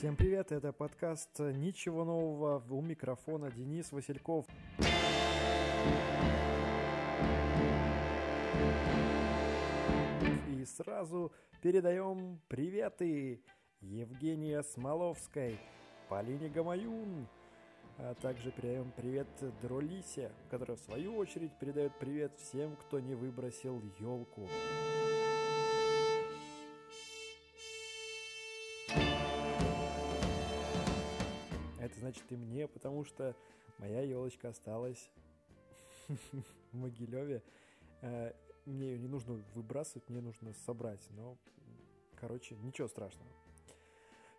Всем привет, это подкаст «Ничего нового» у микрофона Денис Васильков. И сразу передаем приветы Евгения Смоловской, Полине Гамаюн, а также передаем привет Дролисе, которая в свою очередь передает привет всем, кто не выбросил елку. Значит и мне, потому что моя елочка осталась в Могилеве. Э, мне ее не нужно выбрасывать, мне нужно собрать. Но, короче, ничего страшного.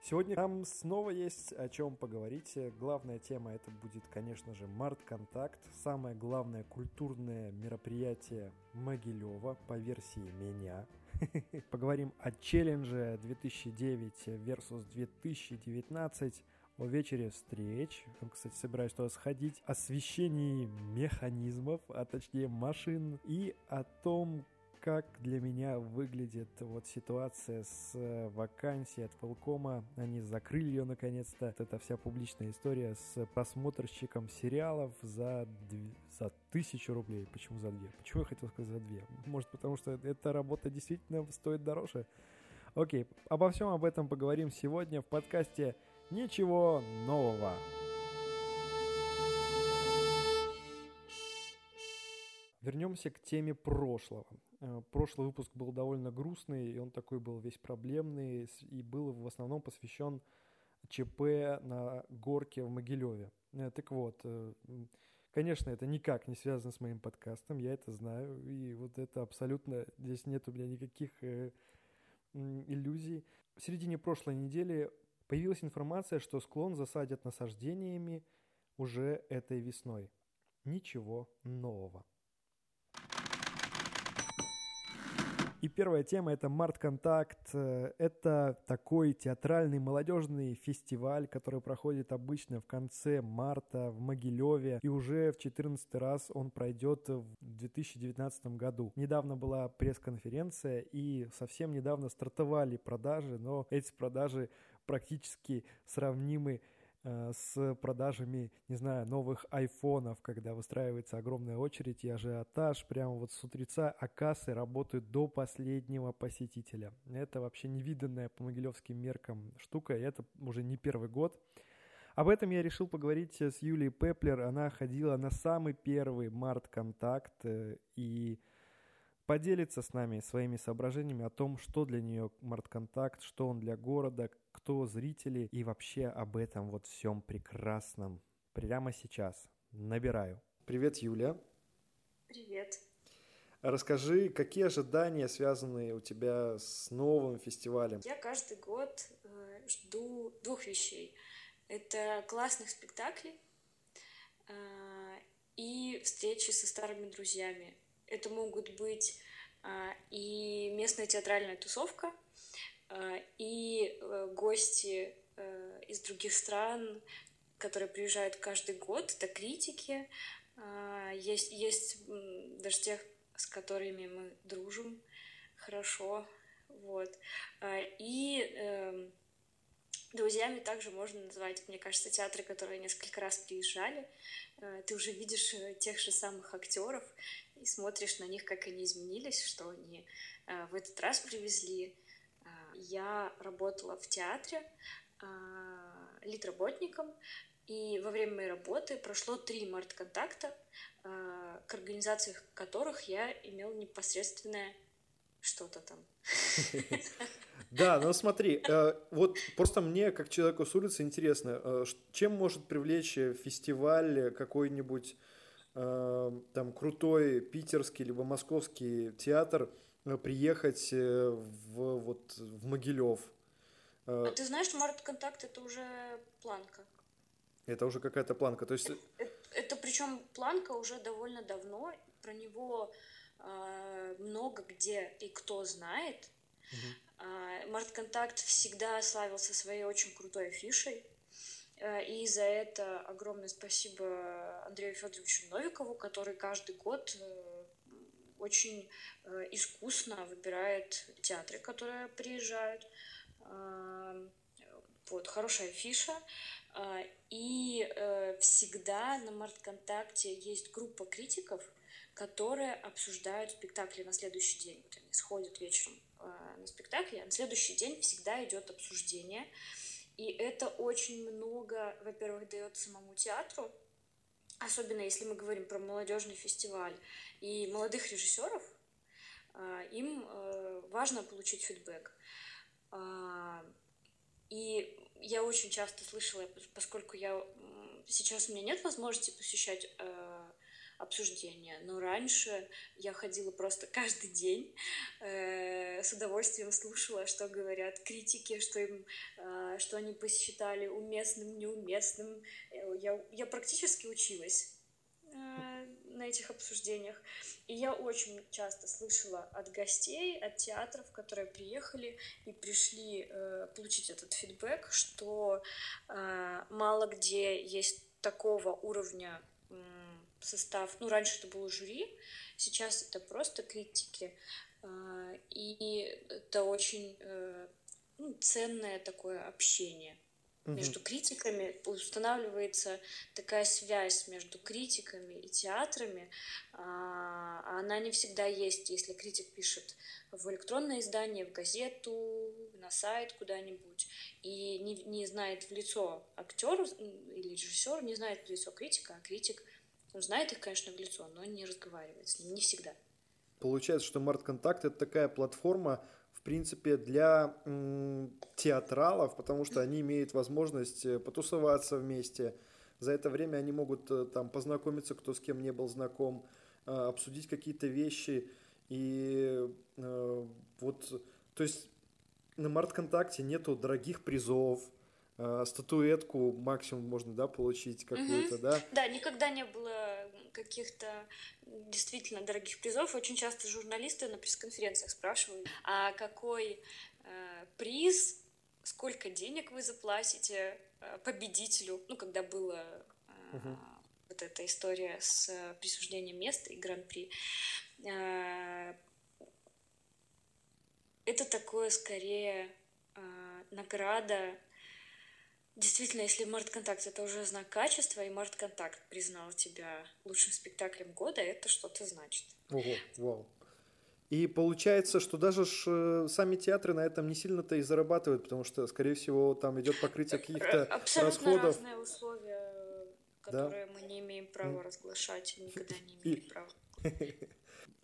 Сегодня нам снова есть о чем поговорить. Главная тема это будет, конечно же, Март-Контакт. Самое главное культурное мероприятие Могилева по версии меня. Поговорим о челлендже 2009 versus 2019 о вечере встреч. Кстати, собираюсь туда сходить. О освещении механизмов, а точнее машин. И о том, как для меня выглядит вот ситуация с э, вакансией от Полкома. Они закрыли ее наконец-то. Это вся публичная история с просмотрщиком сериалов за, дв... за тысячу рублей. Почему за две? Почему я хотел сказать за две? Может, потому что эта работа действительно стоит дороже? Окей, обо всем об этом поговорим сегодня в подкасте «Ничего нового». Вернемся к теме прошлого. Э, прошлый выпуск был довольно грустный, и он такой был весь проблемный, и был в основном посвящен ЧП на горке в Могилеве. Э, так вот, э, конечно, это никак не связано с моим подкастом, я это знаю, и вот это абсолютно, здесь нет у меня никаких иллюзий. В середине прошлой недели появилась информация, что склон засадят насаждениями уже этой весной. Ничего нового. И первая тема — это «Март-контакт». Это такой театральный молодежный фестиваль, который проходит обычно в конце марта в Могилеве. И уже в 14 раз он пройдет в 2019 году. Недавно была пресс-конференция, и совсем недавно стартовали продажи, но эти продажи практически сравнимы Э, с продажами, не знаю, новых айфонов, когда выстраивается огромная очередь и ажиотаж, прямо вот с утреца, а кассы работают до последнего посетителя. Это вообще невиданная по могилевским меркам штука, и это уже не первый год. Об этом я решил поговорить с Юлией Пеплер. Она ходила на самый первый март-контакт э, и поделится с нами своими соображениями о том, что для нее Мартконтакт, что он для города, кто зрители и вообще об этом вот всем прекрасном. Прямо сейчас. Набираю. Привет, Юля. Привет. Расскажи, какие ожидания связаны у тебя с новым фестивалем? Я каждый год э, жду двух вещей. Это классных спектаклей э, и встречи со старыми друзьями. Это могут быть а, и местная театральная тусовка, а, и э, гости э, из других стран, которые приезжают каждый год, это критики. А, есть, есть даже тех, с которыми мы дружим хорошо. Вот. И эм, Друзьями также можно назвать, мне кажется, театры, которые несколько раз приезжали. Э, ты уже видишь тех же самых актеров и смотришь на них, как они изменились, что они э, в этот раз привезли. Я работала в театре литработником, и во время моей работы прошло три март-контакта, к организации которых я имела непосредственное что-то там. Да, но смотри, э, вот просто мне, как человеку с улицы, интересно, э, чем может привлечь фестиваль какой-нибудь э, там крутой питерский либо московский театр приехать в, вот, в Могилев? А ты знаешь, Март Контакт это уже планка. Это уже какая-то планка, то есть... Это, это причем планка уже довольно давно, про него а, много где и кто знает. Uh-huh. Март-контакт всегда славился своей очень крутой афишей. А, и за это огромное спасибо Андрею Федоровичу Новикову, который каждый год э, очень э, искусно выбирает театры, которые приезжают. Вот, хорошая фиша. И э, всегда на Март-контакте есть группа критиков, которые обсуждают спектакли на следующий день. Вот они сходят вечером на спектакль, а на следующий день всегда идет обсуждение. И это очень много, во-первых, дает самому театру, особенно если мы говорим про молодежный фестиваль и молодых режиссеров, а, им э, важно получить фидбэк. И я очень часто слышала, поскольку я сейчас у меня нет возможности посещать э, обсуждения, но раньше я ходила просто каждый день, э, с удовольствием слушала, что говорят критики, что им, э, что они посчитали уместным, неуместным. Э, я, я практически училась э, на этих обсуждениях. И я очень часто слышала от гостей, от театров, которые приехали и пришли э, получить этот фидбэк, что э, мало где есть такого уровня состав. Ну, раньше это было жюри, сейчас это просто критики. Э, и это очень э, ну, ценное такое общение угу. между критиками устанавливается такая связь между критиками и театрами. А она не всегда есть, если критик пишет в электронное издание, в газету, на сайт куда-нибудь и не, не знает в лицо актер или режиссер, не знает в лицо критика, а критик он знает их, конечно, в лицо, но не разговаривает с ним, не всегда. Получается, что Март Контакт это такая платформа, в принципе, для м, театралов, потому что они имеют возможность э, потусоваться вместе. За это время они могут э, там познакомиться, кто с кем не был знаком, э, обсудить какие-то вещи. И э, вот, то есть на Март-контакте нету дорогих призов, э, статуэтку максимум можно, да, получить какую-то, угу. да? Да, никогда не было каких-то действительно дорогих призов. Очень часто журналисты на пресс-конференциях спрашивают, а какой э, приз, сколько денег вы заплатите э, победителю, ну, когда была э, угу. вот эта история с присуждением места и гран-при. Э, это такое скорее э, награда Действительно, если Март-контакт это уже знак качества, и Март-контакт признал тебя лучшим спектаклем года, это что-то значит. Ого, вау. И получается, что даже ж, э, сами театры на этом не сильно-то и зарабатывают, потому что, скорее всего, там идет покрытие каких-то Абсолютно расходов. разные условия, которые да? мы не имеем права разглашать и никогда не имеем права.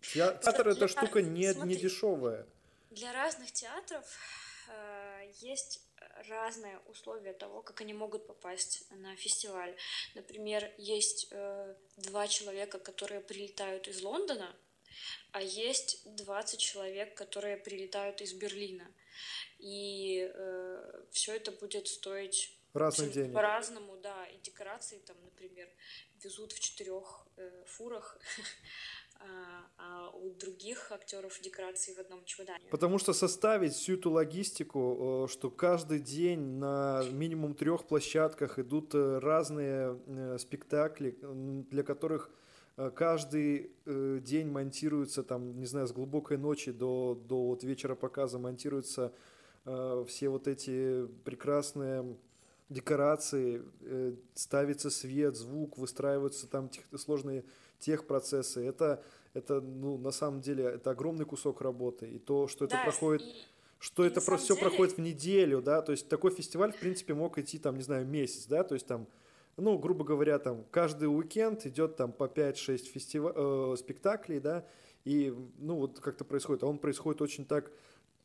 Театр эта штука не, не дешевая. Для разных театров э, есть разные условия того, как они могут попасть на фестиваль. Например, есть э, два человека, которые прилетают из Лондона, а есть 20 человек, которые прилетают из Берлина. И э, все это будет стоить разных денег. По-разному, да. И декорации там, например, везут в четырех э, фурах А, а у других актеров декорации в одном чемодане. Потому что составить всю эту логистику, э, что каждый день на минимум трех площадках идут э, разные э, спектакли, для которых каждый день монтируется, там, не знаю, с глубокой ночи до, до вот вечера показа монтируются все вот эти прекрасные декорации, ставится свет, звук, выстраиваются там сложные техпроцессы. Это, это, ну, на самом деле, это огромный кусок работы. И то, что это да, проходит... И... Что и это про, все деле... проходит в неделю, да, то есть такой фестиваль, в принципе, мог идти там, не знаю, месяц, да, то есть там, ну, грубо говоря, там каждый уикенд идет там по 5-6 фестива... э, спектаклей, да, и, ну, вот как-то происходит, а он происходит очень так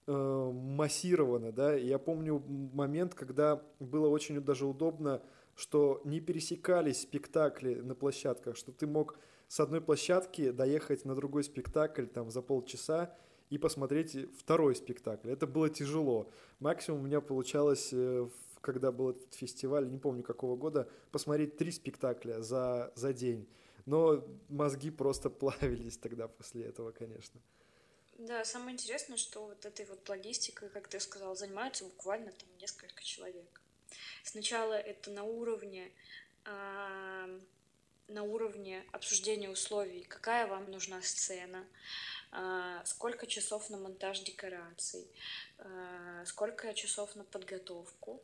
э, массированно, да, и я помню момент, когда было очень даже удобно, что не пересекались спектакли на площадках, что ты мог с одной площадки доехать на другой спектакль там за полчаса и посмотреть второй спектакль. Это было тяжело. Максимум у меня получалось, э, когда был этот фестиваль, не помню какого года, посмотреть три спектакля за, за день. Но мозги просто плавились тогда после этого, конечно. Да, самое интересное, что вот этой вот логистикой, как ты сказал, занимаются буквально там несколько человек. Сначала это на уровне на уровне обсуждения условий, какая вам нужна сцена, а, сколько часов на монтаж декораций, а, сколько часов на подготовку.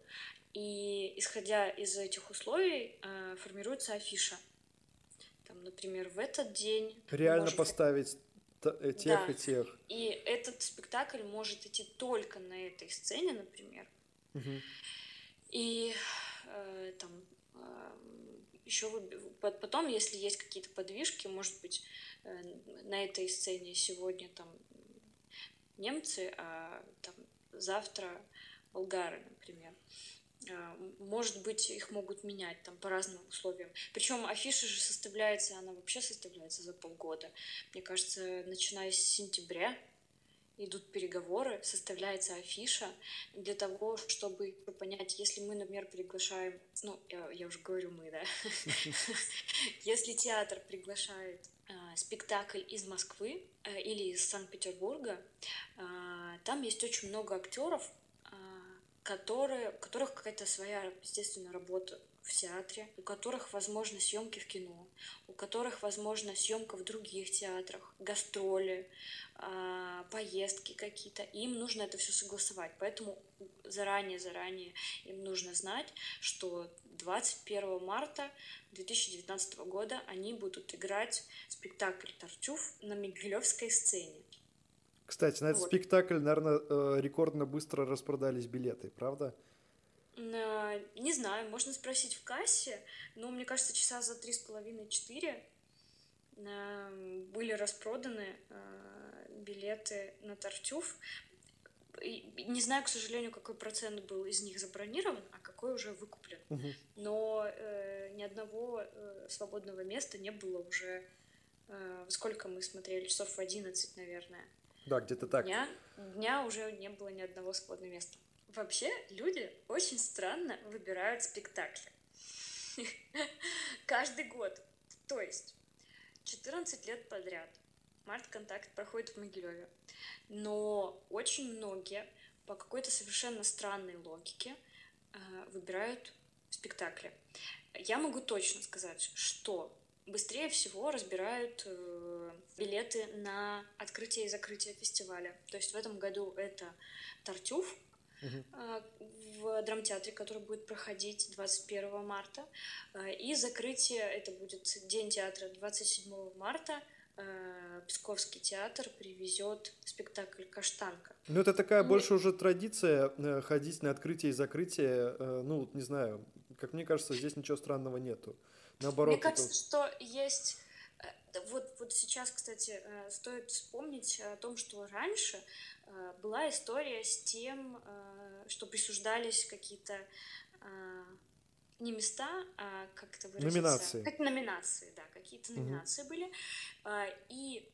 И исходя из этих условий э, формируется афиша. Там, например, в этот день... Реально поставить э, тех да. и тех. И этот спектакль может идти только на этой сцене, например. Угу. И э, там э, еще потом, если есть какие-то подвижки, может быть, э, на этой сцене сегодня там немцы, а там завтра болгары, например. А, может быть, их могут менять там по разным условиям. Причем афиша же составляется, она вообще составляется за полгода. Мне кажется, начиная с сентября идут переговоры, составляется афиша для того, чтобы понять, если мы, например, приглашаем, ну, я, я уже говорю мы, да, если театр приглашает а, спектакль из Москвы э, или из Санкт-Петербурга, а, там есть очень много актеров, которые, у которых какая-то своя, естественно, работа в театре, у которых возможно съемки в кино, которых возможно съемка в других театрах, гастроли, э, поездки какие-то. Им нужно это все согласовать. Поэтому заранее-заранее им нужно знать, что 21 марта 2019 года они будут играть спектакль «Тартюф» на Мигелевской сцене. Кстати, на этот вот. спектакль, наверное, э, рекордно быстро распродались билеты, правда? Не знаю, можно спросить в кассе, но мне кажется, часа за три с половиной-четыре э, были распроданы э, билеты на Тартюф. Не знаю, к сожалению, какой процент был из них забронирован, а какой уже выкуплен. Угу. Но э, ни одного э, свободного места не было уже. Э, сколько мы смотрели? Часов в 11, наверное. Да, где-то так. Дня, дня уже не было ни одного свободного места. Вообще, люди очень странно выбирают спектакли. Каждый год. То есть, 14 лет подряд Март-контакт проходит в Могилеве. Но очень многие по какой-то совершенно странной логике э, выбирают спектакли. Я могу точно сказать, что быстрее всего разбирают э, билеты на открытие и закрытие фестиваля. То есть в этом году это Тартюф uh в драмтеатре, который будет проходить 21 марта. Э, и закрытие, это будет День театра 27 марта. Э, Псковский театр привезет спектакль «Каштанка». Ну, это такая ну, больше уже традиция ходить на открытие и закрытие. Ну, не знаю, как мне кажется, здесь ничего странного нету. Наоборот. Мне кажется, это... что есть... Э, вот, вот сейчас, кстати, э, стоит вспомнить о том, что раньше э, была история с тем, что присуждались какие-то не места, а как это выразиться? Номинации. Как номинации, да, какие-то номинации угу. были. И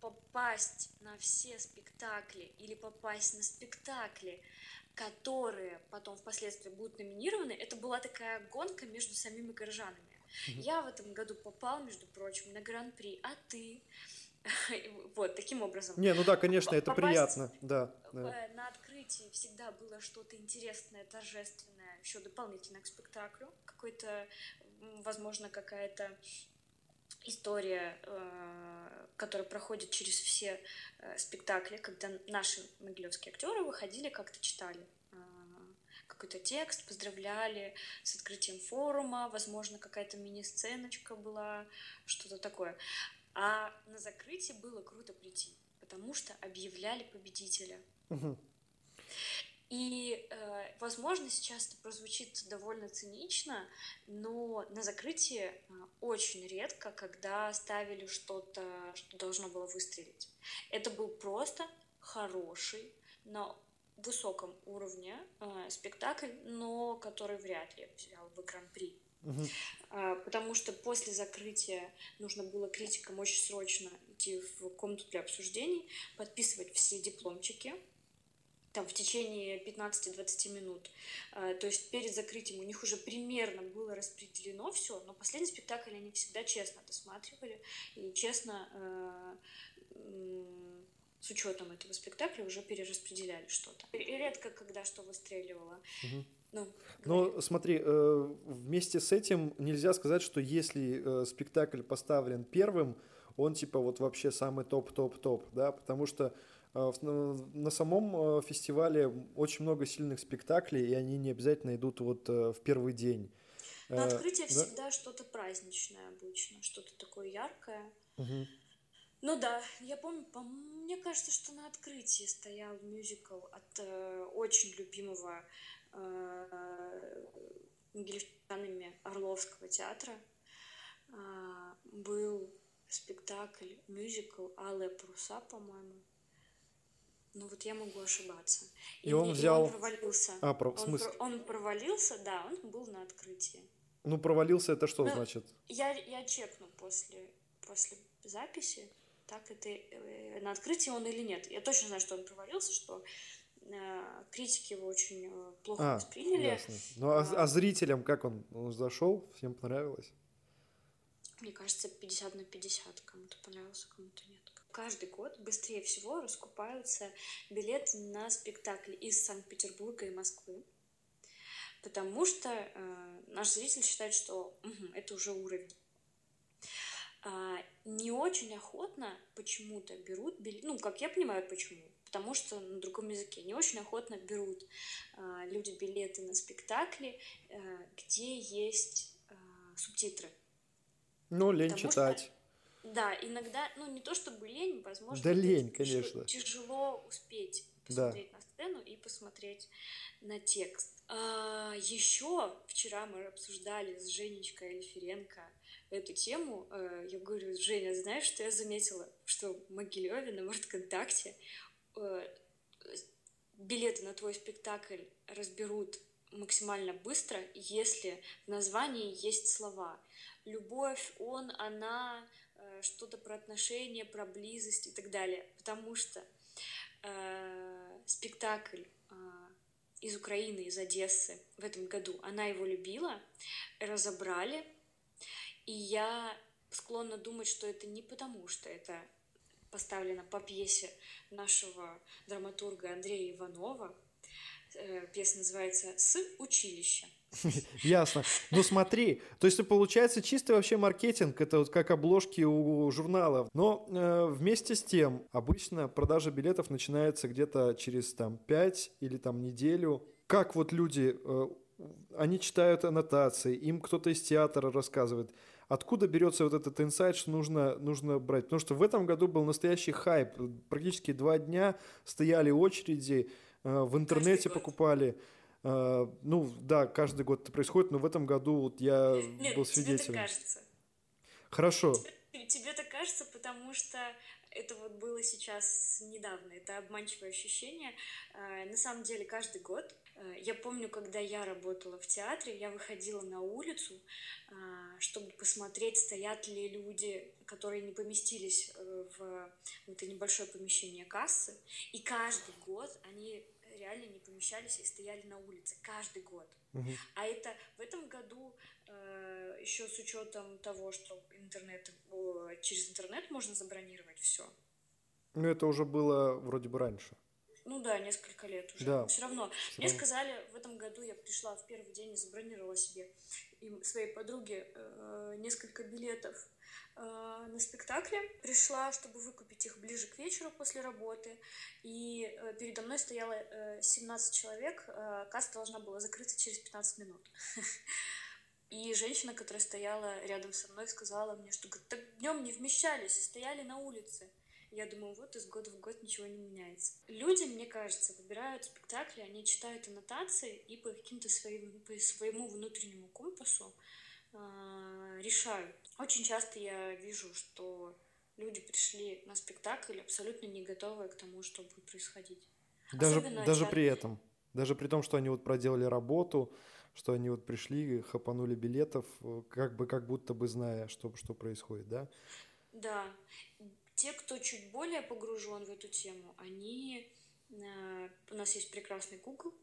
попасть на все спектакли или попасть на спектакли, которые потом впоследствии будут номинированы, это была такая гонка между самими горожанами. Я в этом году попал, между прочим, на гран-при, а ты? Вот, таким образом. Не, ну да, конечно, это приятно, да, да. На открытии всегда было что-то интересное, торжественное, еще дополнительно к спектаклю. Какой-то, возможно, какая-то история, э, которая проходит через все э, спектакли, когда наши могилевские актеры выходили, как-то читали какой-то текст, поздравляли с открытием форума, возможно, какая-то мини-сценочка была, что-то такое. А на закрытии было круто прийти, потому что объявляли победителя. Угу. И, э, возможно, сейчас это прозвучит довольно цинично, но на закрытии э, очень редко, когда ставили что-то, что должно было выстрелить. Это был просто хороший, но высоком уровне э, спектакль, но который вряд ли взял бы гран-при. Угу. Э, потому что после закрытия нужно было критикам очень срочно идти в комнату для обсуждений, подписывать все дипломчики, там в течение 15-20 минут. Э, то есть перед закрытием у них уже примерно было распределено все, но последний спектакль они всегда честно досматривали и честно э, с учетом этого спектакля уже перераспределяли что-то. И редко, когда что выстреливало. Угу. Ну, Но смотри, э, вместе с этим нельзя сказать, что если э, спектакль поставлен первым, он типа вот вообще самый топ-топ-топ, да, потому что э, на самом фестивале очень много сильных спектаклей, и они не обязательно идут вот в первый день. Но открытие да? всегда что-то праздничное обычно, что-то такое яркое. Угу. Ну да, я помню, по мне кажется, что на открытии стоял мюзикл от э, очень любимого э, ангельчанами Орловского театра. Э, был спектакль, мюзикл «Алые паруса», по-моему. Ну вот я могу ошибаться. И, и он взял... И он провалился. А, про... в смысле? Он, он провалился, да, он был на открытии. Ну, провалился это что ну, значит? Я, я чекну после, после записи так это э, на открытии он или нет. Я точно знаю, что он провалился, что э, критики его очень э, плохо а, восприняли. Ясно. Ну а, а зрителям как он? Он зашел? Всем понравилось? Мне кажется, 50 на 50. Кому-то понравился, кому-то нет. Каждый год быстрее всего раскупаются билеты на спектакли из Санкт-Петербурга и Москвы. Потому что э, наш зритель считает, что угу, это уже уровень а, не очень охотно почему-то берут билет, ну, как я понимаю, почему, потому что на другом языке не очень охотно берут а, люди билеты на спектакли, а, где есть а, субтитры. Ну, лень потому читать. Что, да, иногда, ну, не то чтобы лень, возможно, да лень, конечно. тяжело успеть посмотреть да. на сцену и посмотреть на текст. А, еще вчера мы обсуждали с Женечкой Эльференко эту тему, э, я говорю, Женя, знаешь, что я заметила? Что в Могилеве на Мартконтакте э, билеты на твой спектакль разберут максимально быстро, если в названии есть слова. Любовь, он, она, э, что-то про отношения, про близость и так далее. Потому что э, спектакль э, из Украины, из Одессы в этом году, она его любила, разобрали, и я склонна думать, что это не потому, что это поставлено по пьесе нашего драматурга Андрея Иванова. Э, пьеса называется «С училища». Ясно. Ну смотри, то есть получается чистый вообще маркетинг, это вот как обложки у журналов. Но э, вместе с тем, обычно продажа билетов начинается где-то через там 5 или там неделю. Как вот люди, э, они читают аннотации, им кто-то из театра рассказывает. Откуда берется вот этот инсайт, что нужно, нужно брать? Потому что в этом году был настоящий хайп. Практически два дня стояли очереди, э, в интернете покупали. Э, ну, да, каждый год это происходит, но в этом году вот я Нет, был свидетелем. Тебе кажется. Хорошо. Тебе, тебе так кажется, потому что это вот было сейчас недавно, это обманчивое ощущение. Э, на самом деле каждый год, э, я помню, когда я работала в театре, я выходила на улицу, э, чтобы посмотреть, стоят ли люди, которые не поместились в это небольшое помещение кассы, и каждый год они реально не помещались и стояли на улице каждый год. Угу. А это в этом году э, еще с учетом того, что интернет э, через интернет можно забронировать все. Ну это уже было вроде бы раньше. Ну да, несколько лет уже. Да. Все равно. Все Мне равно. сказали, в этом году я пришла в первый день и забронировала себе и своей подруге э, несколько билетов э, на спектакле. Пришла, чтобы выкупить их ближе к вечеру после работы. И э, передо мной стояло э, 17 человек. Э, касса должна была закрыться через 15 минут. И женщина, которая стояла рядом со мной, сказала мне, что так днем не вмещались, стояли на улице. Я думаю, вот из года в год ничего не меняется. Люди, мне кажется, выбирают спектакли, они читают аннотации и по каким-то своим, по своему внутреннему компасу э, решают. Очень часто я вижу, что люди пришли на спектакль абсолютно не готовые к тому, что будет происходить. Даже, даже при этом, даже при том, что они вот проделали работу, что они вот пришли, хапанули билетов, как бы как будто бы зная, что, что происходит, да? Да. Те, кто чуть более погружен в эту тему, они э, у нас есть прекрасный Google,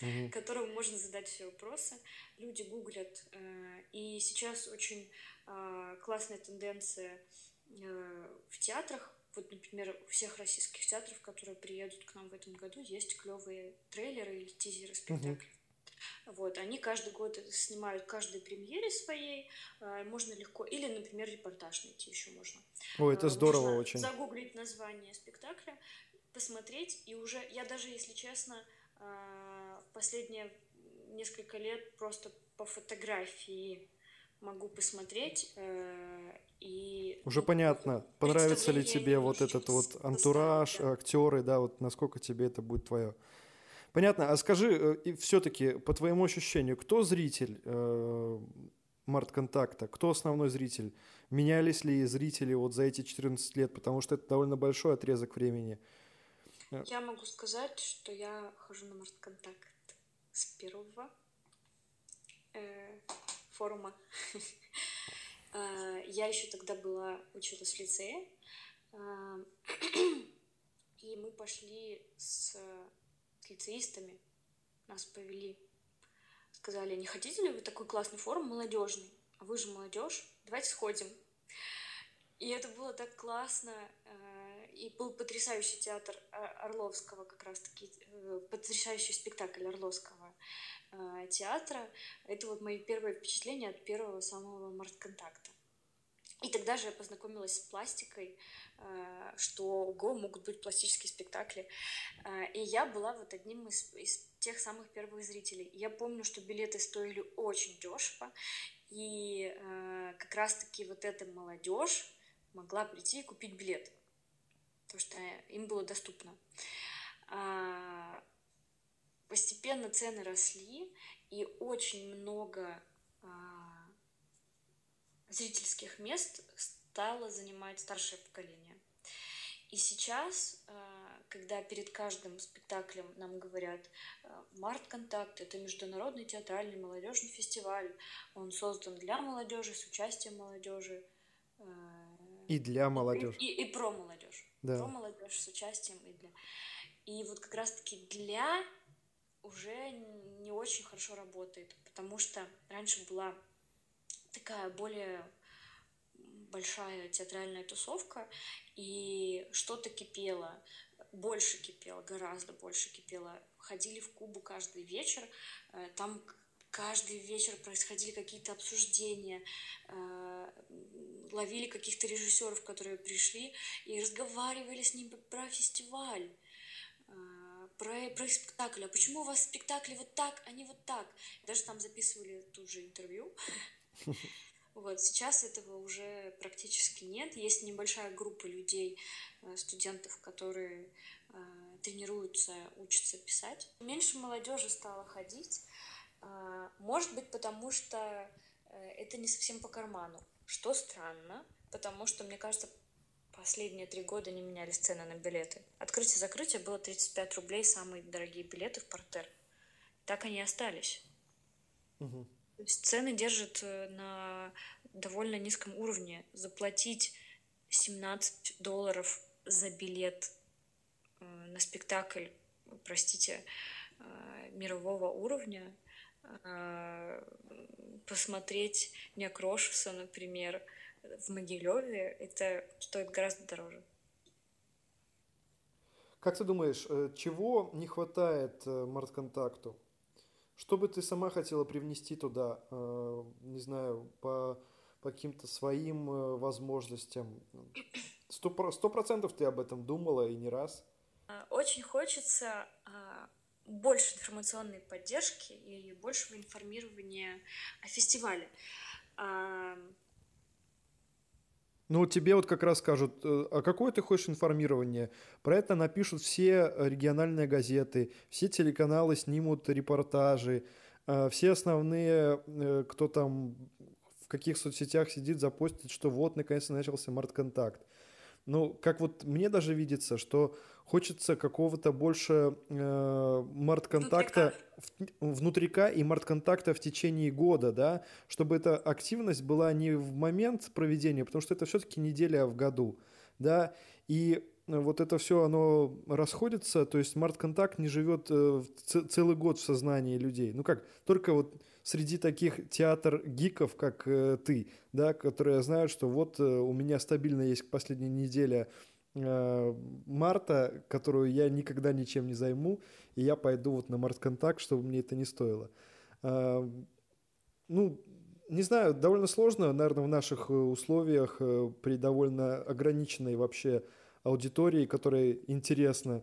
mm-hmm. которому можно задать все вопросы. Люди гуглят, э, и сейчас очень э, классная тенденция в театрах. Вот, например, у всех российских театров, которые приедут к нам в этом году, есть клевые трейлеры или тизеры спектаклей. Mm-hmm. Вот, они каждый год снимают каждой премьере своей, э, можно легко, или, например, репортаж найти еще можно. О, это здорово можно очень. загуглить название спектакля, посмотреть, и уже, я даже, если честно, в последние несколько лет просто по фотографии могу посмотреть э, и уже ну, понятно понравится ли тебе вот этот вот антураж да. актеры да вот насколько тебе это будет твое понятно. А скажи э, все-таки по твоему ощущению кто зритель э, Март Контакта кто основной зритель? Менялись ли зрители вот за эти 14 лет? Потому что это довольно большой отрезок времени. Я могу сказать что я хожу на Март Контакт с первого э, форума. А, я еще тогда была, училась в лицее, и мы пошли с, с лицеистами, нас повели, сказали, не хотите ли вы такой классный форум молодежный? А вы же молодежь, давайте сходим. И это было так классно, а, и был потрясающий театр Орловского, как раз-таки, э, потрясающий спектакль Орловского э, театра. Это вот мои первые впечатления от первого самого март-контакта. И тогда же я познакомилась с пластикой, э, что ого, могут быть пластические спектакли. Э, и я была вот одним из, из тех самых первых зрителей. Я помню, что билеты стоили очень дешево, и э, как раз-таки вот эта молодежь могла прийти и купить билет, потому что им было доступно. Постепенно цены росли, и очень много зрительских мест стало занимать старшее поколение. И сейчас, а, когда перед каждым спектаклем нам говорят а, «Март Контакт» — это международный театральный молодежный фестиваль, он создан для молодежи, с участием молодежи. А, и для молодежи. И, и, и про молодежь. Да. Про молодежь с участием и для... И вот как раз-таки для уже не очень хорошо работает, потому что раньше была такая более большая театральная тусовка, и что-то кипело, больше кипело, гораздо больше кипело. Ходили в Кубу каждый вечер, э, там каждый вечер происходили какие-то обсуждения, э, ловили каких-то режиссеров, которые пришли, и разговаривали с ними про фестиваль про, про спектакль. А почему у вас спектакли вот так, а не вот так? Даже там записывали тут же интервью. Вот, сейчас этого уже практически нет. Есть небольшая группа людей, э, студентов, которые э, тренируются, учатся писать. Меньше молодежи стало ходить. Э, может быть, потому что это не совсем по карману. Что странно, потому что, мне кажется, Последние три года не менялись цены на билеты. Открытие-закрытие было 35 рублей, самые дорогие билеты в портер. Так они и остались. Угу. То есть цены держат э, на довольно низком уровне. Заплатить 17 долларов за билет э, на спектакль, простите, э, мирового уровня, посмотреть Некрошуса, например, в Могилеве это стоит гораздо дороже. Как ты думаешь, чего не хватает Мартконтакту? Что бы ты сама хотела привнести туда, э, не знаю, по, по каким-то своим возможностям? Сто процентов ты об этом думала и не раз? А, очень хочется а, больше информационной поддержки и большего информирования о фестивале. Ну, тебе вот как раз скажут, э, а какое ты хочешь информирование? Про это напишут все региональные газеты, все телеканалы снимут репортажи, э, все основные, э, кто там в каких соцсетях сидит, запостит, что вот, наконец-то начался март-контакт. Ну, как вот мне даже видится, что хочется какого-то больше э, март-контакта внутрика и март-контакта в течение года, да, чтобы эта активность была не в момент проведения, потому что это все-таки неделя в году, да, и вот это все, оно расходится, то есть март-контакт не живет э, целый год в сознании людей. Ну как, только вот среди таких театр-гиков, как э, ты, да, которые знают, что вот э, у меня стабильно есть последняя неделя марта, которую я никогда ничем не займу, и я пойду вот на март-контакт, чтобы мне это не стоило. Э, ну, не знаю, довольно сложно, наверное, в наших э, условиях э, при довольно ограниченной вообще аудитории, которая интересна.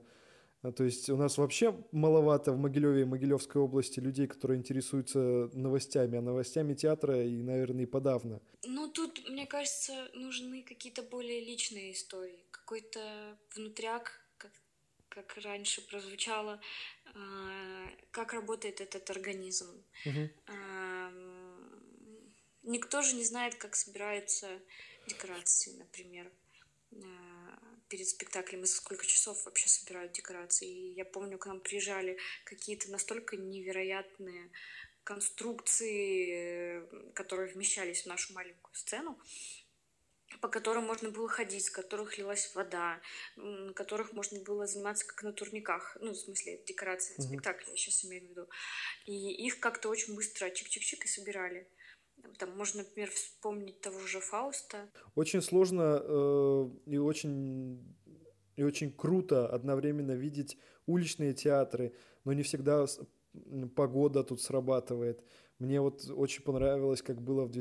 То есть у нас вообще маловато в Могилеве и Могилевской области людей, которые интересуются новостями, а новостями театра и, наверное, и подавно. Ну, тут, мне кажется, нужны какие-то более личные истории. Какой-то внутряк, как, как раньше прозвучало, э, как работает этот организм. Угу. Э, никто же не знает, как собираются декорации, например перед спектаклем и за сколько часов вообще собирают декорации. И я помню, к нам приезжали какие-то настолько невероятные конструкции, которые вмещались в нашу маленькую сцену, по которым можно было ходить, с которых лилась вода, на которых можно было заниматься как на турниках, ну, в смысле, декорации mm-hmm. спектакля, я сейчас имею в виду. И их как-то очень быстро чик-чик-чик и собирали. Там можно, например, вспомнить того же Фауста. Очень сложно э, и очень и очень круто одновременно видеть уличные театры, но не всегда погода тут срабатывает. Мне вот очень понравилось, как было в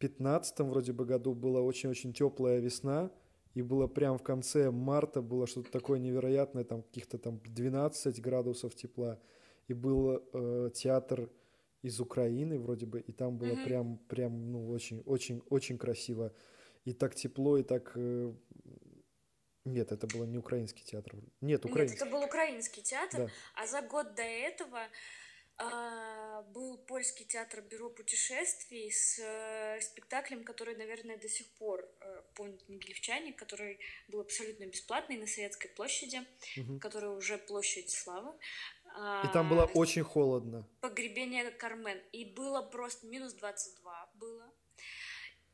2015 вроде бы году, была очень-очень теплая весна, и было прям в конце марта было что-то такое невероятное, там каких-то там 12 градусов тепла, и был э, театр из Украины вроде бы, и там было mm-hmm. прям, прям, ну, очень, очень, очень красиво. И так тепло, и так... Э... Нет, это был не украинский театр. Нет, украинский. Нет, это был украинский театр, да. а за год до этого был польский театр Бюро путешествий с э, спектаклем, который, наверное, до сих пор э, помнят могилевчане, который был абсолютно бесплатный на Советской площади, угу. которая уже площадь славы. И там было очень холодно. Погребение Кармен. И было просто минус 22 было.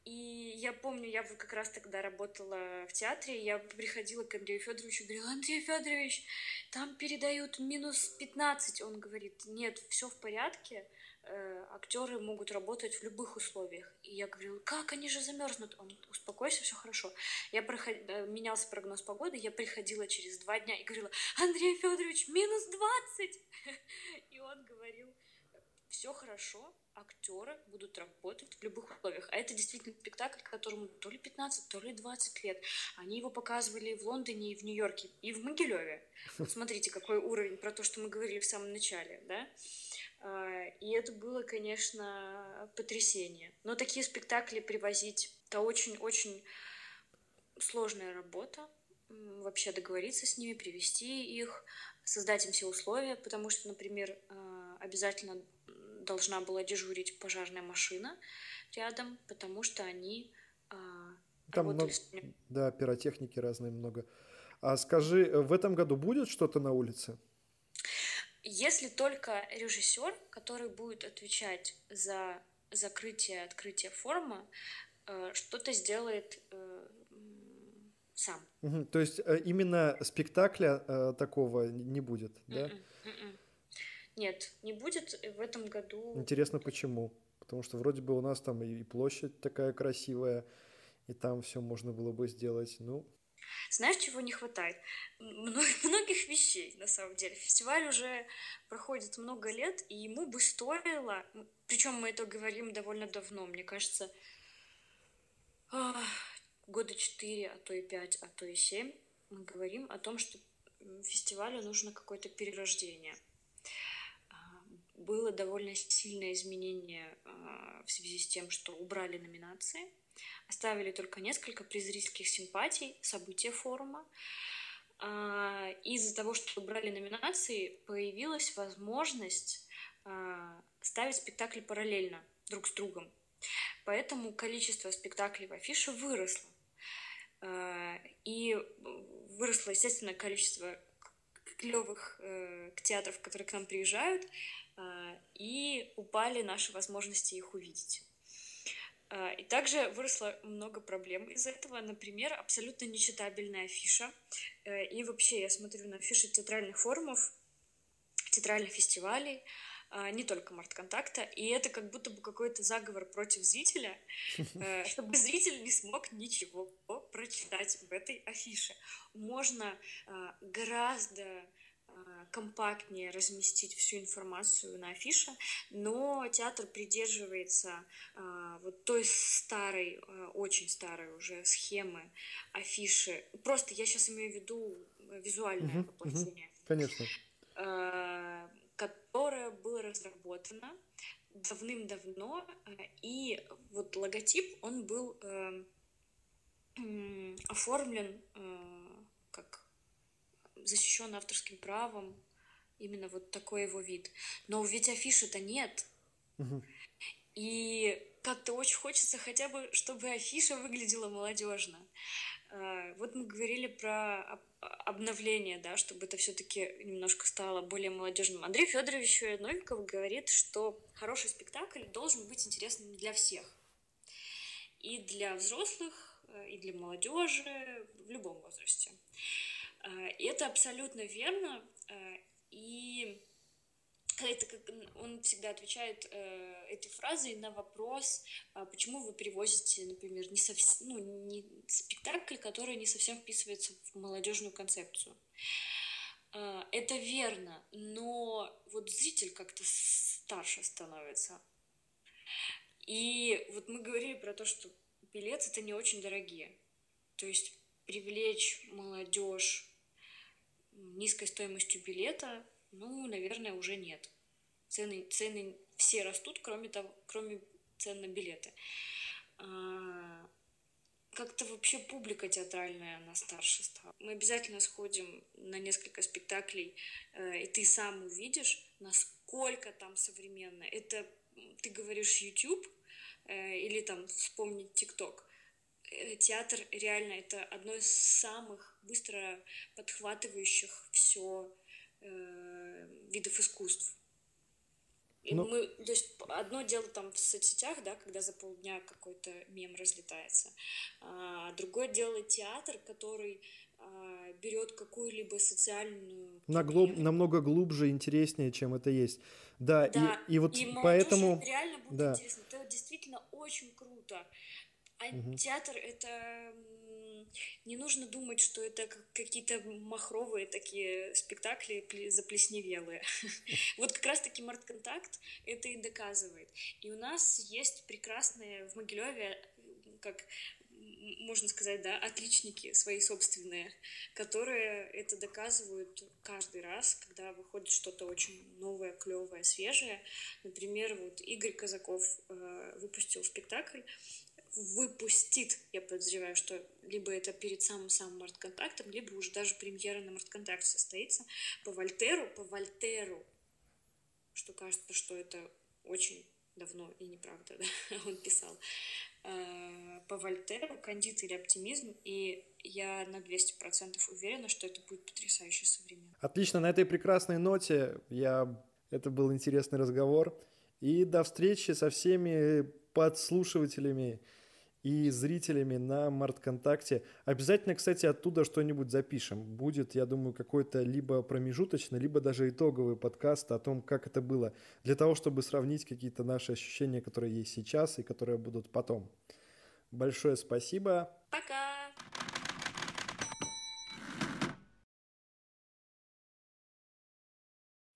И я помню, я как раз тогда работала в театре, я приходила к Андрею Федоровичу говорила, Андрей Федорович, там передают минус 15. Он говорит, нет, все в порядке, э, актеры могут работать в любых условиях. И я говорила, как они же замерзнут? Он, успокойся, все хорошо. Я проход... Э, менялся прогноз погоды, я приходила через два дня и говорила, Андрей Федорович, минус 20! И он говорил, все хорошо, актеры будут работать в любых условиях. А это действительно спектакль, которому то ли 15, то ли 20 лет. Они его показывали в Лондоне, и в Нью-Йорке, и в Могилеве. Вот смотрите, какой уровень про то, что мы говорили в самом начале, да? А, и это было, конечно, потрясение. Но такие спектакли привозить — это очень-очень сложная работа. Вообще договориться с ними, привести их, создать им все условия, потому что, например, а, обязательно должна была дежурить пожарная машина рядом, потому что они а, Там много, да, пиротехники разные много. А скажи, в этом году будет что-то на улице? Если только режиссер, который будет отвечать за закрытие, открытие форума, э, что-то сделает э, сам. Угу, то есть э, именно спектакля такого не будет, да? Mm-mm, mm-mm. Нет, не будет в этом году. Интересно, почему? Потому что вроде бы у нас там и площадь такая красивая, и там все можно было бы сделать. Ну, знаешь, чего не хватает? Многих вещей, на самом деле. Фестиваль уже проходит много лет, и ему бы стоило, причем мы это говорим довольно давно, мне кажется, года четыре, а то и пять, а то и семь, мы говорим о том, что фестивалю нужно какое-то перерождение. Было довольно сильное изменение а, в связи с тем, что убрали номинации – Оставили только несколько призрительских симпатий, события форума. А, из-за того, что убрали номинации, появилась возможность а, ставить спектакли параллельно друг с другом. Поэтому количество спектаклей в афише выросло. И выросло, естественно, количество клевых э, театров, которые к нам приезжают, и упали наши возможности их увидеть. А, и также выросло много проблем из этого. Например, абсолютно нечитабельная афиша. Э, и вообще я смотрю на афиши театральных форумов, театральных фестивалей, а, не только Март-контакта, и это как будто бы какой-то заговор против зрителя, э, чтобы зритель не смог ничего прочитать в этой афише. Можно гораздо компактнее разместить всю информацию на афише, но театр придерживается э, вот той старой, э, очень старой уже схемы афиши. Просто я сейчас имею в виду визуальное угу, воплощение. Угу, конечно. Э, которое было разработано давным-давно, э, и вот логотип, он был э, оформлен э, защищен авторским правом, именно вот такой его вид. Но ведь афиши-то нет. Угу. И как-то очень хочется хотя бы, чтобы афиша выглядела молодежно. Э, вот мы говорили про обновление, да, чтобы это все-таки немножко стало более молодежным. Андрей Федорович Новиков говорит, что хороший спектакль должен быть интересным для всех. И для взрослых, э, и для молодежи, в любом возрасте. Э, это абсолютно верно. И это как он всегда отвечает э, этой фразой на вопрос, э, почему вы перевозите, например, не совсем, ну, не спектакль, который не совсем вписывается в молодежную концепцию. Э, это верно, но вот зритель как-то старше становится. И вот мы говорили про то, что билеты это не очень дорогие. То есть привлечь молодежь низкой стоимостью билета ну, наверное, уже нет. Цены, цены все растут, кроме, того, кроме цен на билеты. А, как-то вообще публика театральная, она старше стала. Мы обязательно сходим на несколько спектаклей, э, и ты сам увидишь, насколько там современно. Это ты говоришь YouTube э, или там вспомнить ТикТок. Э, театр реально это одно из самых быстро подхватывающих все э, видов искусств. И ну... мы, то есть одно дело там в соцсетях, да, когда за полдня какой-то мем разлетается, а другое дело театр, который а, берет какую-либо социальную На глуб... намного глубже, интереснее, чем это есть. Да, да. И, и вот и поэтому реально будет да. интересно. Это действительно очень круто. А угу. театр это не нужно думать, что это какие-то махровые такие спектакли заплесневелые. Вот как раз-таки Мартконтакт это и доказывает. И у нас есть прекрасные в Могилеве, как можно сказать, да, отличники свои собственные, которые это доказывают каждый раз, когда выходит что-то очень новое, клевое, свежее. Например, вот Игорь Казаков э, выпустил спектакль выпустит, я подозреваю, что либо это перед самым-самым март-контактом, либо уже даже премьера на март-контакте состоится по Вольтеру, по Вольтеру, что кажется, что это очень давно и неправда, да, он писал, э, по Вольтеру «Кандид или оптимизм», и я на 200% уверена, что это будет потрясающе современно. Отлично, на этой прекрасной ноте я... это был интересный разговор, и до встречи со всеми подслушивателями и зрителями на Мартконтакте. Обязательно, кстати, оттуда что-нибудь запишем. Будет, я думаю, какой-то либо промежуточный, либо даже итоговый подкаст о том, как это было, для того, чтобы сравнить какие-то наши ощущения, которые есть сейчас и которые будут потом. Большое спасибо. Пока!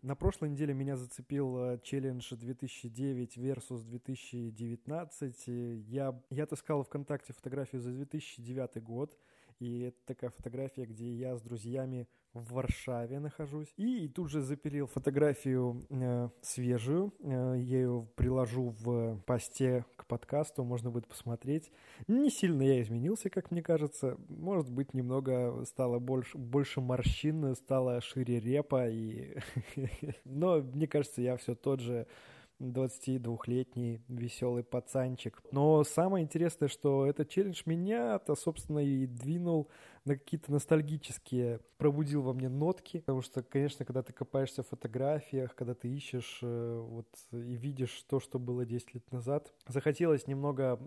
На прошлой неделе меня зацепил э, челлендж 2009 versus 2019. Я, я отыскал ВКонтакте фотографию за 2009 год. И это такая фотография, где я с друзьями в Варшаве нахожусь. И тут же запилил фотографию э, свежую. Э, я ее приложу в посте к подкасту, можно будет посмотреть. Не сильно я изменился, как мне кажется. Может быть, немного стало больше, больше морщин, стало шире репа. И... Но мне кажется, я все тот же 22-летний веселый пацанчик. Но самое интересное, что этот челлендж меня-то, собственно, и двинул на какие-то ностальгические, пробудил во мне нотки, потому что, конечно, когда ты копаешься в фотографиях, когда ты ищешь э, вот и видишь то, что было 10 лет назад, захотелось немного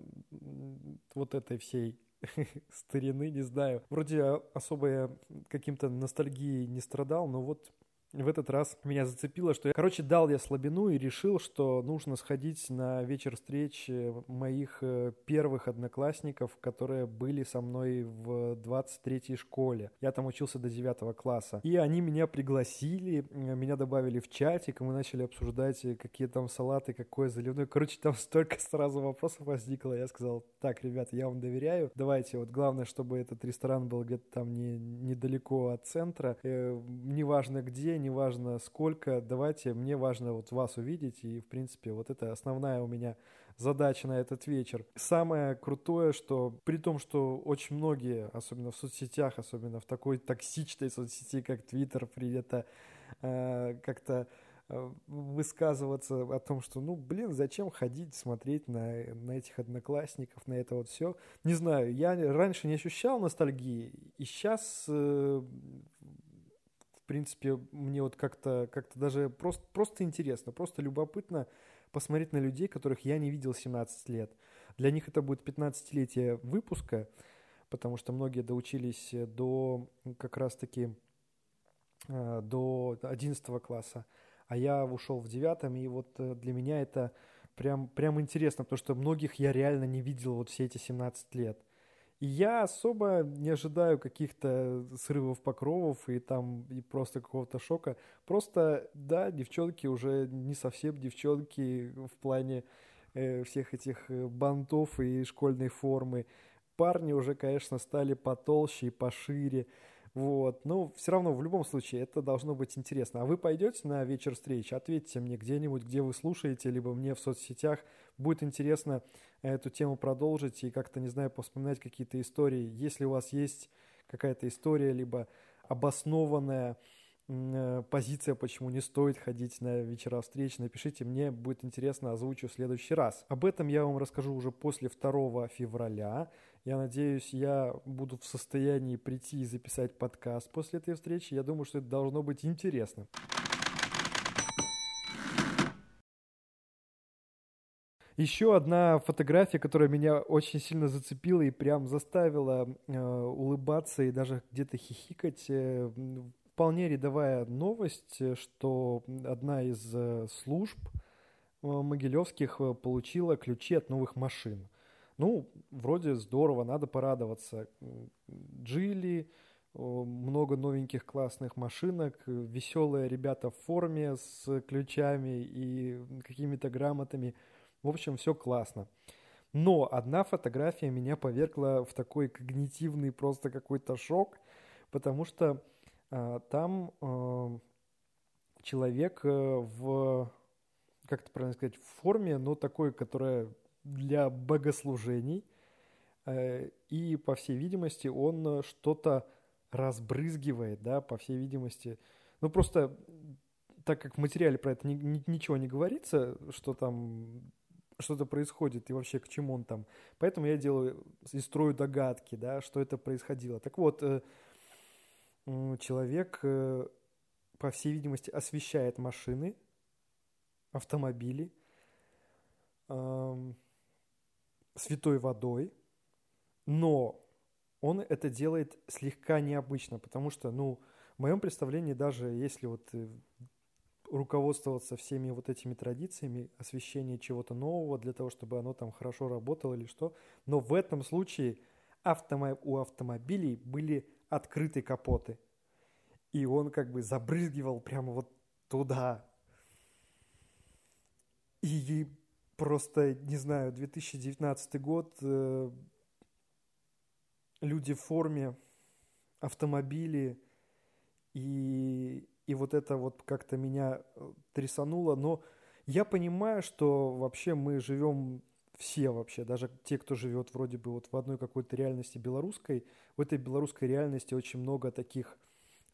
вот этой всей старины, не знаю. Вроде особо я каким-то ностальгией не страдал, но вот в этот раз меня зацепило, что я, короче, дал я слабину и решил, что нужно сходить на вечер встреч э, моих э, первых одноклассников, которые были со мной в 23-й школе. Я там учился до 9 класса. И они меня пригласили, э, меня добавили в чатик, и мы начали обсуждать, какие там салаты, какое заливное. Короче, там столько сразу вопросов возникло. Я сказал, так, ребята, я вам доверяю. Давайте, вот главное, чтобы этот ресторан был где-то там не, недалеко от центра. Э, неважно где, неважно сколько, давайте, мне важно вот вас увидеть, и, в принципе, вот это основная у меня задача на этот вечер. Самое крутое, что при том, что очень многие, особенно в соцсетях, особенно в такой токсичной соцсети, как Твиттер, принято э, как-то э, высказываться о том, что, ну, блин, зачем ходить, смотреть на, на этих одноклассников, на это вот все. Не знаю, я раньше не ощущал ностальгии, и сейчас э, принципе, мне вот как-то как даже просто, просто интересно, просто любопытно посмотреть на людей, которых я не видел 17 лет. Для них это будет 15-летие выпуска, потому что многие доучились до как раз-таки э, до 11 класса, а я ушел в 9, и вот э, для меня это прям, прям интересно, потому что многих я реально не видел вот все эти 17 лет. Я особо не ожидаю каких-то срывов покровов и там и просто какого-то шока. Просто, да, девчонки уже не совсем девчонки в плане э, всех этих э, бантов и школьной формы. Парни уже, конечно, стали потолще и пошире. Вот. Но все равно, в любом случае, это должно быть интересно. А вы пойдете на вечер встреч? Ответьте мне где-нибудь, где вы слушаете, либо мне в соцсетях. Будет интересно эту тему продолжить и как-то, не знаю, вспоминать какие-то истории. Если у вас есть какая-то история, либо обоснованная э, позиция, почему не стоит ходить на вечера встреч, напишите мне, будет интересно, озвучу в следующий раз. Об этом я вам расскажу уже после 2 февраля. Я надеюсь, я буду в состоянии прийти и записать подкаст после этой встречи. Я думаю, что это должно быть интересно. Еще одна фотография, которая меня очень сильно зацепила и прям заставила э, улыбаться и даже где-то хихикать. Э, вполне рядовая новость, что одна из э, служб э, могилевских э, получила ключи от новых машин. Ну, вроде здорово, надо порадоваться. Джили, много новеньких классных машинок, веселые ребята в форме с ключами и какими-то грамотами – в общем, все классно. Но одна фотография меня повергла в такой когнитивный просто какой-то шок, потому что э, там э, человек в, как это правильно сказать, в форме, но такой, которая для богослужений, э, и, по всей видимости, он что-то разбрызгивает, да, по всей видимости. Ну, просто так как в материале про это ни, ни, ничего не говорится, что там что-то происходит и вообще к чему он там. Поэтому я делаю и строю догадки, да, что это происходило. Так вот, э, человек, э, по всей видимости, освещает машины, автомобили святой водой, но он это делает слегка необычно, потому что, ну, в моем представлении, даже если вот э, руководствоваться всеми вот этими традициями освещения чего-то нового для того, чтобы оно там хорошо работало или что. Но в этом случае автомо... у автомобилей были открыты капоты. И он как бы забрызгивал прямо вот туда. И просто, не знаю, 2019 год, э, люди в форме, автомобили и и вот это вот как-то меня э, трясануло, но я понимаю, что вообще мы живем все вообще, даже те, кто живет вроде бы вот в одной какой-то реальности белорусской, в этой белорусской реальности очень много таких,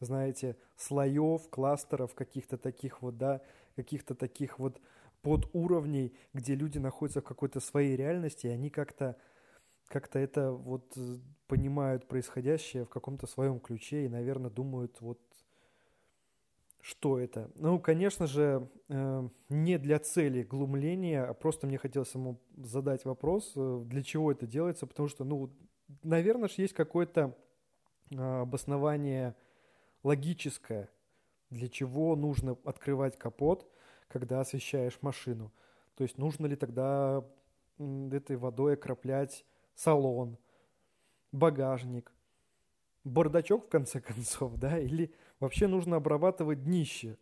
знаете, слоев, кластеров, каких-то таких вот, да, каких-то таких вот подуровней, где люди находятся в какой-то своей реальности, и они как-то как-то это вот э, понимают происходящее в каком-то своем ключе и, наверное, думают вот что это? Ну, конечно же, э, не для цели глумления, а просто мне хотелось ему задать вопрос, э, для чего это делается, потому что, ну, наверное, есть какое-то обоснование логическое, Для чего нужно открывать капот, когда освещаешь машину? То есть нужно ли тогда этой водой окроплять салон, багажник, бардачок в конце концов, да, или вообще нужно обрабатывать днище.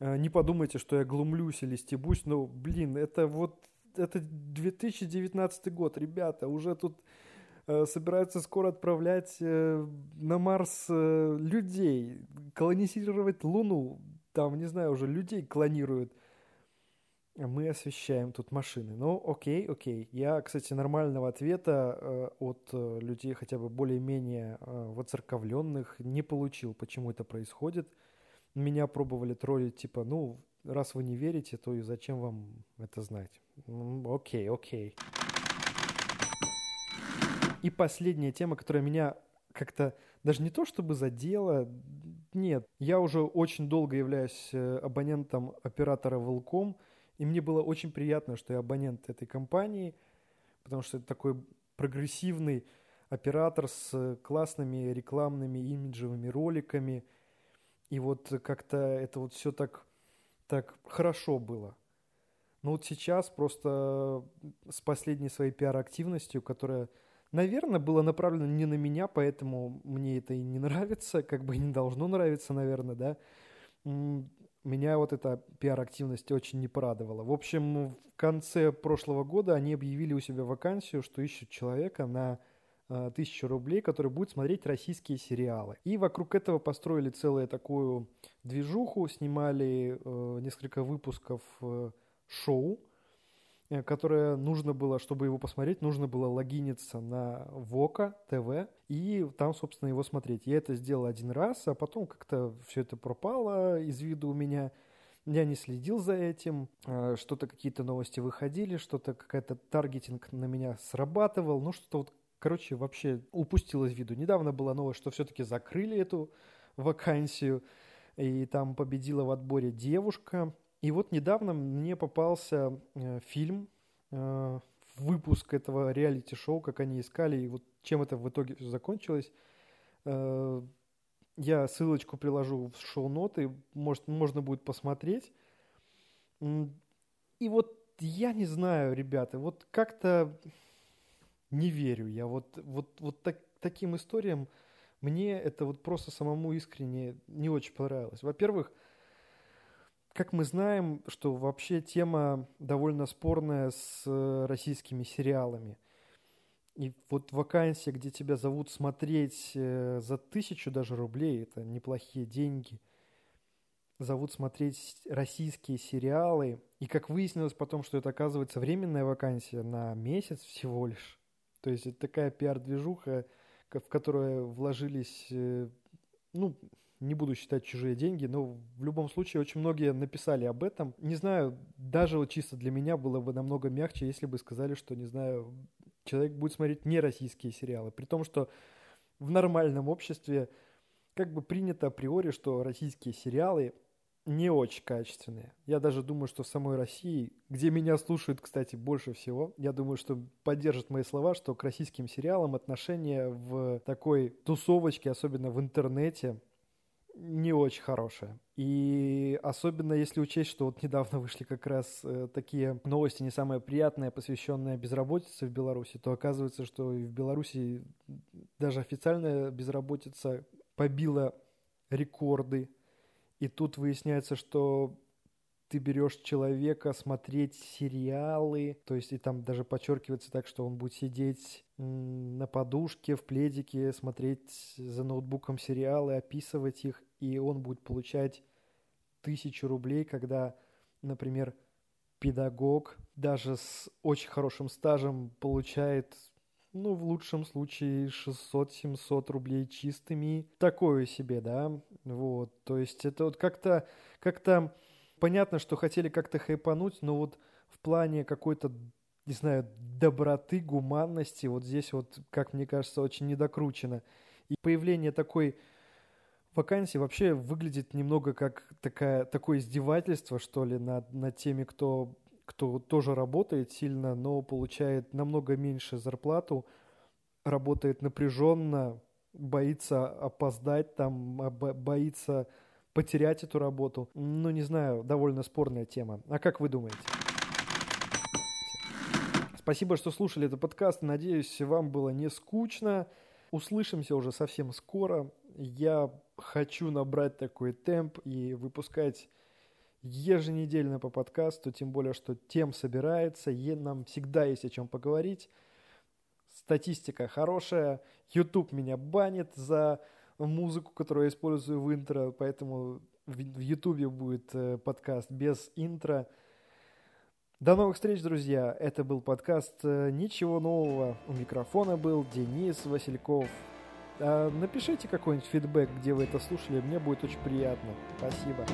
А, не подумайте, что я глумлюсь или стебусь, но, блин, это вот, это 2019 год, ребята, уже тут э, собираются скоро отправлять э, на Марс э, людей, колонизировать Луну, там, не знаю, уже людей клонируют – мы освещаем тут машины. Ну, окей, окей. Я, кстати, нормального ответа э, от э, людей хотя бы более-менее э, воцерковленных не получил, почему это происходит. Меня пробовали троллить, типа, ну, раз вы не верите, то и зачем вам это знать? Окей, окей. И последняя тема, которая меня как-то даже не то чтобы задела, нет. Я уже очень долго являюсь э, абонентом оператора Волком – и мне было очень приятно, что я абонент этой компании, потому что это такой прогрессивный оператор с классными рекламными имиджевыми роликами. И вот как-то это вот все так, так хорошо было. Но вот сейчас просто с последней своей пиар-активностью, которая, наверное, была направлена не на меня, поэтому мне это и не нравится, как бы не должно нравиться, наверное, да, меня вот эта пиар-активность очень не порадовала. В общем, в конце прошлого года они объявили у себя вакансию, что ищут человека на э, тысячу рублей, который будет смотреть российские сериалы. И вокруг этого построили целую такую движуху, снимали э, несколько выпусков э, шоу, которое нужно было, чтобы его посмотреть, нужно было логиниться на Вока ТВ и там, собственно, его смотреть. Я это сделал один раз, а потом как-то все это пропало из виду у меня. Я не следил за этим, э, что-то какие-то новости выходили, что-то какая-то таргетинг на меня срабатывал, ну что-то вот, короче, вообще упустил из виду. Недавно была новость, что все-таки закрыли эту вакансию, и там победила в отборе девушка, и вот недавно мне попался э, фильм, э, выпуск этого реалити-шоу, как они искали, и вот чем это в итоге закончилось. Э, я ссылочку приложу в шоу-ноты, может, можно будет посмотреть. И вот я не знаю, ребята, вот как-то не верю я. Вот, вот, вот так, таким историям мне это вот просто самому искренне не очень понравилось. Во-первых, как мы знаем, что вообще тема довольно спорная с э, российскими сериалами. И вот вакансия, где тебя зовут смотреть э, за тысячу даже рублей, это неплохие деньги, зовут смотреть российские сериалы. И как выяснилось потом, что это оказывается временная вакансия на месяц всего лишь. То есть это такая пиар-движуха, в которую вложились, э, ну, не буду считать чужие деньги, но в любом случае очень многие написали об этом. Не знаю, даже вот чисто для меня было бы намного мягче, если бы сказали, что, не знаю, человек будет смотреть не российские сериалы. При том, что в нормальном обществе как бы принято априори, что российские сериалы не очень качественные. Я даже думаю, что в самой России, где меня слушают, кстати, больше всего, я думаю, что поддержат мои слова, что к российским сериалам отношение в такой тусовочке, особенно в интернете, не очень хорошая. И особенно если учесть, что вот недавно вышли как раз э, такие новости не самые приятные, посвященные безработице в Беларуси, то оказывается, что и в Беларуси даже официальная безработица побила рекорды. И тут выясняется, что ты берешь человека смотреть сериалы, то есть и там даже подчеркивается так, что он будет сидеть на подушке, в пледике, смотреть за ноутбуком сериалы, описывать их, и он будет получать тысячу рублей, когда, например, педагог даже с очень хорошим стажем получает, ну, в лучшем случае 600-700 рублей чистыми. Такое себе, да, вот, то есть это вот как-то, как-то понятно, что хотели как-то хайпануть, но вот в плане какой-то, не знаю, доброты, гуманности, вот здесь вот, как мне кажется, очень недокручено. И появление такой вакансии вообще выглядит немного как такая, такое издевательство, что ли, над, над теми, кто, кто тоже работает сильно, но получает намного меньше зарплату, работает напряженно, боится опоздать, там, боится потерять эту работу. Ну, не знаю, довольно спорная тема. А как вы думаете? Спасибо, что слушали этот подкаст. Надеюсь, вам было не скучно. Услышимся уже совсем скоро. Я хочу набрать такой темп и выпускать еженедельно по подкасту, тем более, что тем собирается, и нам всегда есть о чем поговорить. Статистика хорошая, YouTube меня банит за музыку, которую я использую в интро, поэтому в YouTube будет э, подкаст без интро. До новых встреч, друзья! Это был подкаст э, «Ничего нового». У микрофона был Денис Васильков. А напишите какой-нибудь фидбэк, где вы это слушали, мне будет очень приятно. Спасибо.